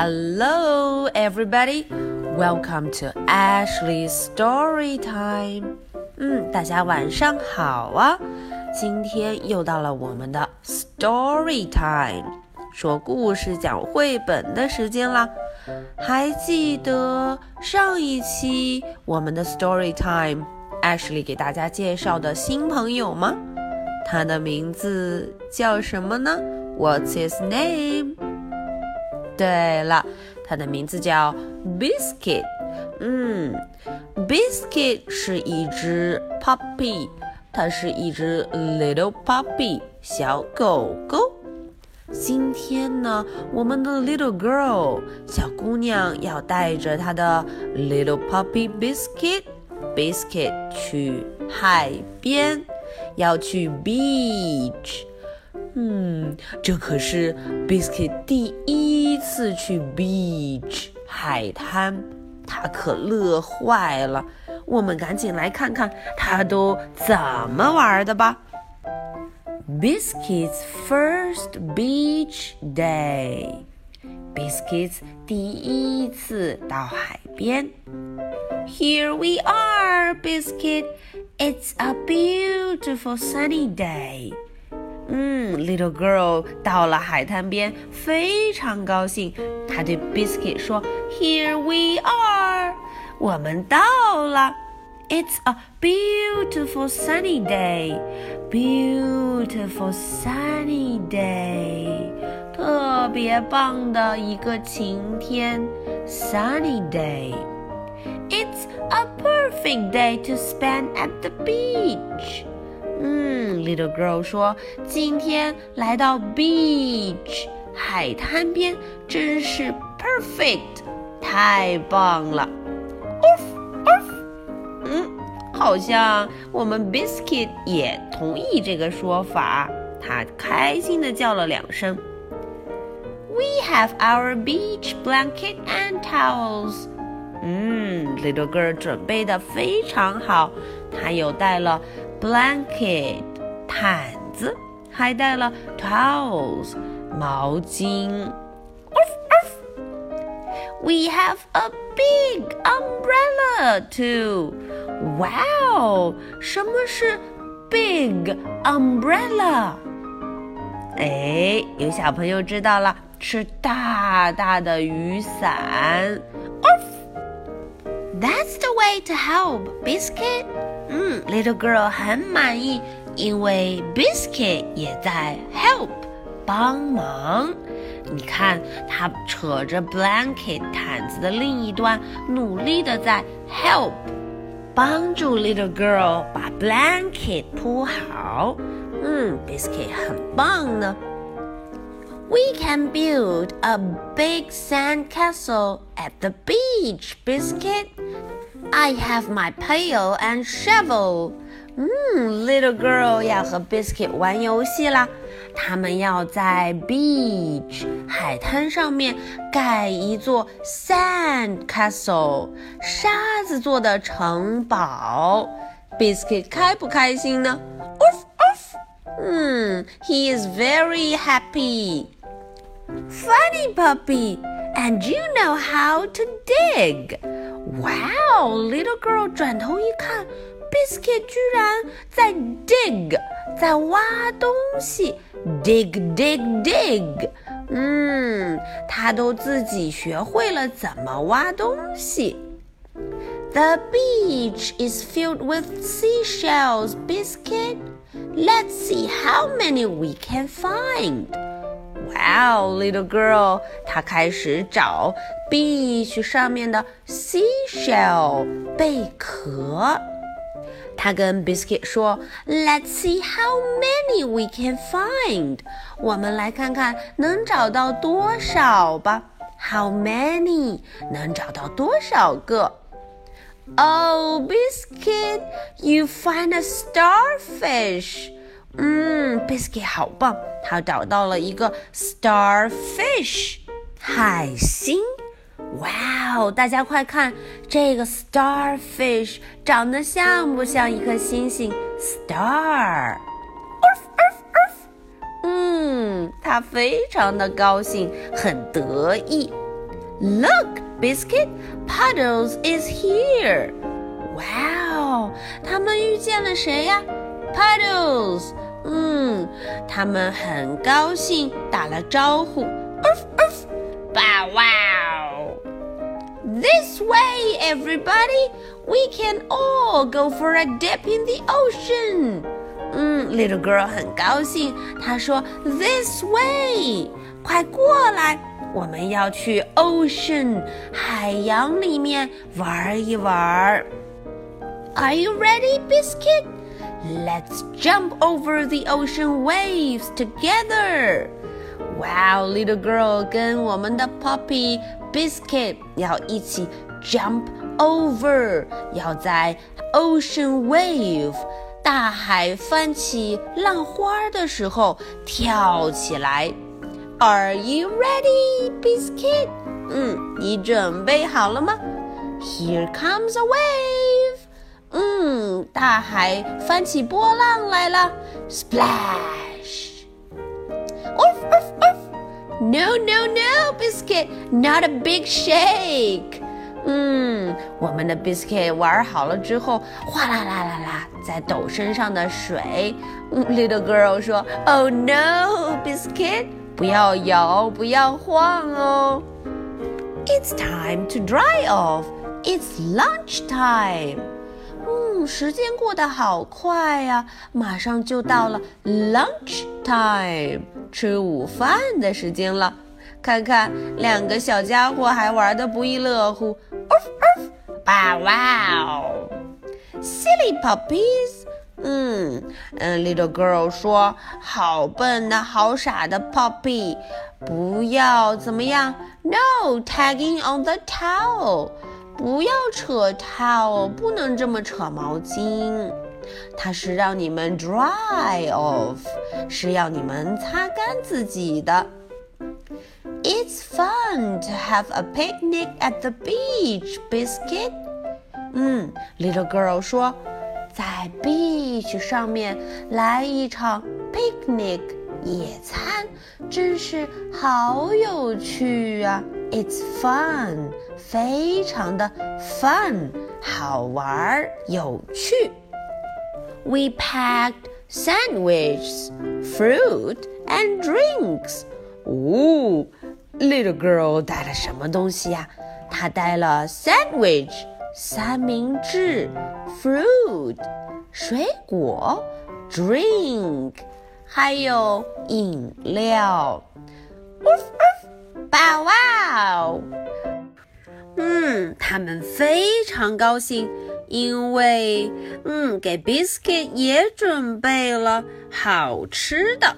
Hello, everybody. Welcome to Ashley's Story Time. 嗯，大家晚上好啊！今天又到了我们的 Story Time，说故事、讲绘本的时间啦。还记得上一期我们的 Story Time，Ashley 给大家介绍的新朋友吗？他的名字叫什么呢？What's his name？对了，它的名字叫 Biscuit。嗯，Biscuit 是一只 puppy，它是一只 little puppy 小狗狗。今天呢，我们的 little girl 小姑娘要带着她的 little puppy Biscuit Biscuit 去海边，要去 beach。嗯，这可是 Biscuit 第一次去 beach 海滩，他可乐坏了。我们赶紧来看看他都怎么玩的吧。Biscuit's first beach day。Biscuits 第一次到海边。Here we are, Biscuit. It's a beautiful sunny day. 嗯，Little Girl 到了海滩边，非常高兴。她对 Biscuit 说：“Here we are，我们到了。It's a beautiful sunny day, beautiful sunny day，特别棒的一个晴天，sunny day。It's a perfect day to spend at the beach。” 嗯，Little Girl 说：“今天来到 beach 海滩边，真是 perfect，太棒了。” Oof oof，嗯，好像我们 Biscuit 也同意这个说法，他开心的叫了两声。We have our beach blanket and towels。嗯，Little Girl 准备的非常好，她又带了。blanket 毯子，还带了 towels 毛巾。We have a big umbrella too. Wow，什么是 big umbrella？哎，有小朋友知道了，是大大的雨伞。That's the way to help, Biscuit. 嗯，Little Girl 很满意，因为 Biscuit 也在 help 帮忙。你看，他扯着 blanket 毯子的另一端，努力的在 help 帮助 Little Girl 把 blanket 铺好。嗯，Biscuit 很棒呢。We can build a big sand castle at the beach, Biscuit. I have my pail and shovel. 嗯，Little girl 要和 Biscuit 玩游戏啦。他们要在 beach 海滩上面盖一座 sand castle 沙子做的城堡。Biscuit 开不开心呢？Oof oof. 嗯，He is very happy. Funny puppy, and you know how to dig. Wow, little girl 转头一看，Biscuit 居然在 dig，在挖东西，dig dig dig。嗯，他都自己学会了怎么挖东西。The beach is filled with seashells, Biscuit. Let's see how many we can find. Wow, little girl，她开始找 beach 上面的 seashell 贝壳。她跟 Biscuit 说：“Let's see how many we can find。我们来看看能找到多少吧。How many 能找到多少个？Oh, Biscuit, you find a starfish。 嗯，Biscuit 好棒，他找到了一个 starfish 海星。哇哦，大家快看，这个 starfish 长得像不像一颗星星？Star。嗯，他非常的高兴，很得意。Look, Biscuit, Puddles is here. Wow，他们遇见了谁呀 ？Puddles，嗯，他们很高兴，打了招呼。Oof oof，哇哇！This way, everybody. We can all go for a dip in the ocean. 嗯，Little girl 很高兴，她说：“This way，快过来，我们要去 ocean 海洋里面玩一玩。” Are you ready, Biscuit? Let's jump over the ocean waves together. Wow, little girl 跟我们的 puppy Biscuit 要一起 jump over，要在 ocean wave 大海翻起浪花的时候跳起来。Are you ready, Biscuit? 嗯，你准备好了吗？Here comes a wave. 嗯，大海翻起波浪来了，splash。Oof oof oof! No no no, biscuit, not a big shake. 嗯，我们的 biscuit 玩好了之后，哗啦啦啦啦，在抖身上的水。Little girl 说：“Oh no, biscuit，不要摇，不要晃哦。”It's time to dry off. It's lunch time. 嗯，时间过得好快呀，马上就到了 lunch time，吃午饭的时间了。看看两个小家伙还玩得不亦乐乎。哇哇哦，silly puppies。嗯嗯，little girl 说，好笨的好傻的 puppy，不要怎么样？No tagging on the towel。不要扯 towel，不能这么扯毛巾。它是让你们 dry off，是要你们擦干自己的。It's fun to have a picnic at the beach, Biscuit。嗯，Little girl 说，在 beach 上面来一场 picnic 野餐，真是好有趣啊 ！It's fun，非常的 fun，好玩有趣。We packed sandwiches, fruit and drinks. 哦，little girl 带了什么东西呀？她带了 sandwich 三明治，fruit 水果，drink 还有饮料。哇 哇哦！嗯，他们非常高兴，因为嗯，给 Biscuit 也准备了好吃的，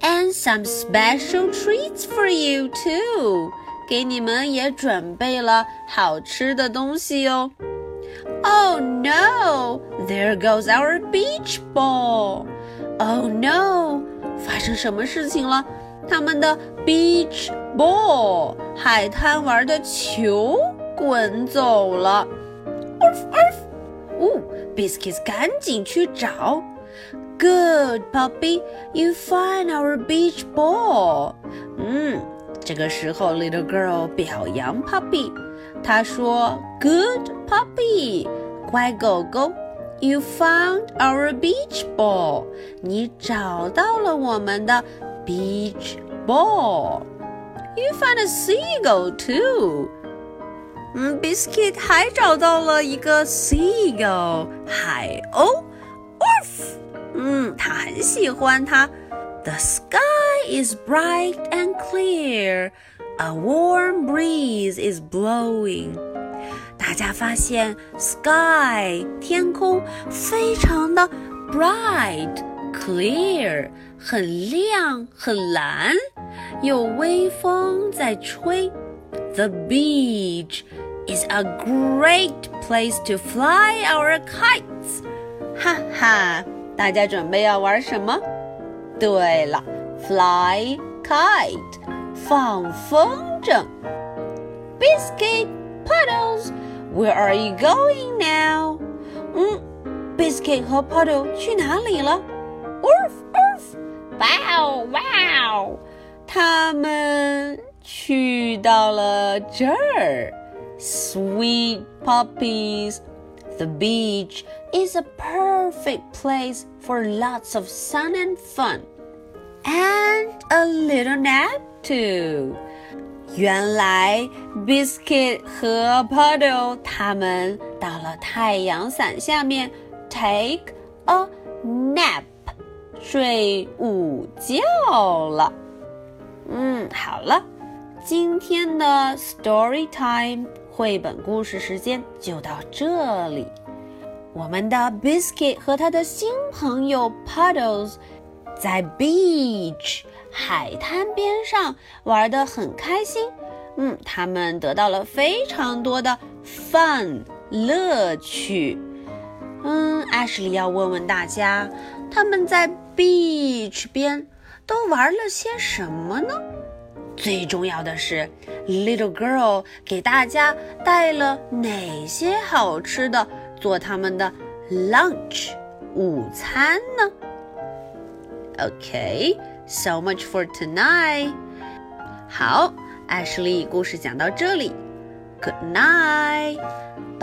and some special treats for you too，给你们也准备了好吃的东西哟。Oh no! There goes our beach ball. Oh no! 发生什么事情了？ 他们的 beach ball 海滩玩的球滚走了。哦，Biscuits 赶紧去找。Good puppy, you find our beach ball。嗯，这个时候 little girl 表扬 puppy，她说：“Good puppy，乖狗狗。” You found our beach ball，你找到了我们的 beach ball. You found a seagull too. 嗯，Biscuit 还找到了一个 seagull 海鸥。Oof！嗯，他很喜欢它。The sky is bright and clear. A warm breeze is blowing. 大家发现 sky 天空非常的 bright clear 很亮很蓝，有微风在吹。The beach is a great place to fly our kites。哈哈，大家准备要玩什么？对了，fly kite，放风筝。Biscuit Puddles。Where are you going now？嗯，Biscuit 和 Puddle 去哪里了？Woof woof！ 哇哦哇哦！他们 去到了这儿。Sweet puppies. The beach is a perfect place for lots of sun and fun. And a little nap too. 原来 Biscuit 和 Puddle 他们到了太阳伞下面 take a nap 睡午觉了。嗯，好了，今天的 Story Time 绘本故事时间就到这里。我们的 Biscuit 和他的新朋友 Puddles 在 beach 海滩边上玩得很开心。嗯，他们得到了非常多的 fun 乐趣。嗯，Ashley 要问问大家，他们在 beach 边都玩了些什么呢？最重要的是，Little Girl 给大家带了哪些好吃的做他们的 lunch 午餐呢？Okay，so much for tonight。好，，Ashley，故事讲到这里，Good night，bye。